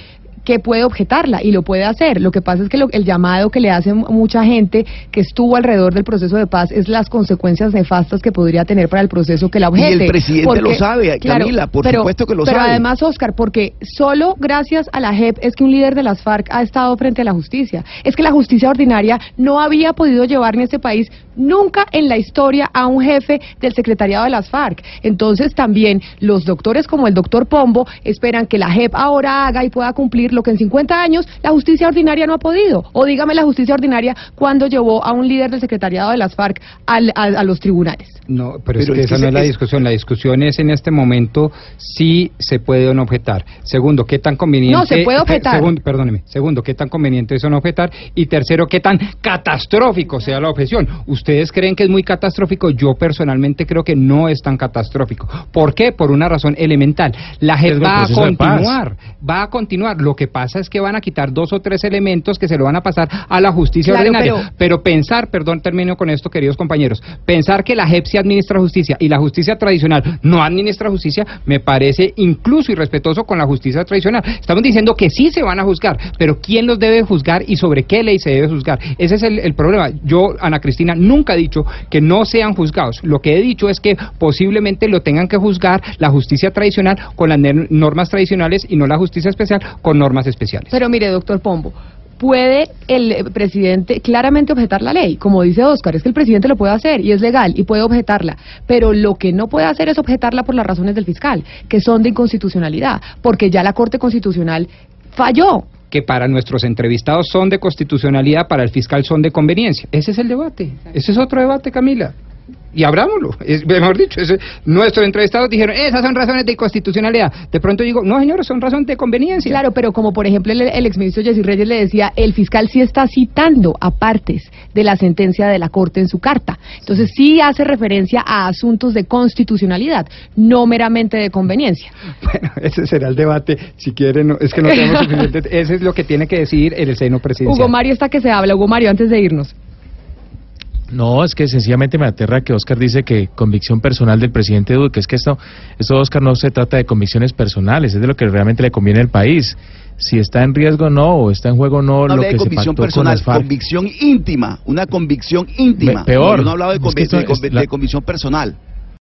que puede objetarla y lo puede hacer. Lo que pasa es que lo- el llamado que le hace mucha gente que estuvo alrededor del proceso de paz es las consecuencias nefastas que podría tener para el proceso que la Y el objete. presidente lo sabe, Camila, por pero- supuesto que lo pero sabe. además, Oscar, porque solo gracias a la JEP es que un líder de las FARC ha estado frente a la justicia. Es que la justicia ordinaria no había podido llevar en este país nunca en la historia a un jefe del secretariado de las FARC. Entonces también los doctores como el doctor Pombo esperan que la JEP ahora haga y pueda cumplir lo que en 50 años la justicia ordinaria no ha podido. O dígame la justicia ordinaria cuando llevó a un líder del secretariado de las FARC al- a, a los tribunales. No, pero, Pero es que es que esa no es la es- discusión. La discusión es en este momento si se puede o no objetar. Segundo, qué tan conveniente. No, se puede eh, objetar. Segundo, perdóneme. Segundo, qué tan conveniente es o no objetar. Y tercero, qué tan catastrófico sea la objeción. ¿Ustedes creen que es muy catastrófico? Yo personalmente creo que no es tan catastrófico. ¿Por qué? Por una razón elemental. La al va a continuar. Va a continuar. Lo que pasa es que van a quitar dos o tres elementos que se lo van a pasar a la justicia Claro, ordinaria. pero- Pero pensar, perdón, termino con esto, queridos compañeros, pensar que la JEP sí administra justicia y la justicia tradicional no administra justicia, me parece incluso irrespetuoso con la justicia tradicional. Estamos diciendo que sí se van a juzgar, pero ¿quién los debe juzgar y sobre qué ley se debe juzgar? Ese es el, el problema. Yo, Ana Cristina, nunca he dicho que no sean juzgados. Lo que he dicho es que posiblemente lo tengan que juzgar la justicia tradicional con las normas tradicionales y no la justicia especial con normas especiales. Pero mire, doctor Pombo, puede el presidente claramente objetar la ley, como dice Oscar, es que el presidente lo puede hacer y es legal y puede objetarla, pero lo que no puede hacer es objetarla por las razones del fiscal, que son de inconstitucionalidad, porque ya la Corte Constitucional falló. que para nuestros entrevistados son de constitucionalidad, para el fiscal son de conveniencia. Ese es el debate. Ese es otro debate, Camila. Y abrámoslo. Es, mejor dicho, ese- nuestros entrevistados dijeron, esas son razones de inconstitucionalidad. De pronto digo, no, señores, son razones de conveniencia. Claro, pero como por ejemplo el, el exministro Jessy Reyes le decía, el fiscal sí está citando a partes de la sentencia de la Corte en su carta. Entonces sí hace referencia a asuntos de constitucionalidad, no meramente de conveniencia. Bueno, ese será el debate. Si quieren, no- es que no tenemos suficiente. Ese es lo que tiene que decidir el seno presidencial. Hugo Mario está que se habla. Hugo Mario, antes de irnos. No, es que sencillamente me aterra que Oscar dice que convicción personal del presidente Duque. Es que esto, esto Oscar, no se trata de convicciones personales, es de lo que realmente le conviene al país. Si está en riesgo no, o está en juego no, No lo que de se convicción con personal, FARC. convicción íntima, una convicción íntima. Pe- peor. Yo no he hablado de, Es que convi- esto de es convi- la- de convicción personal.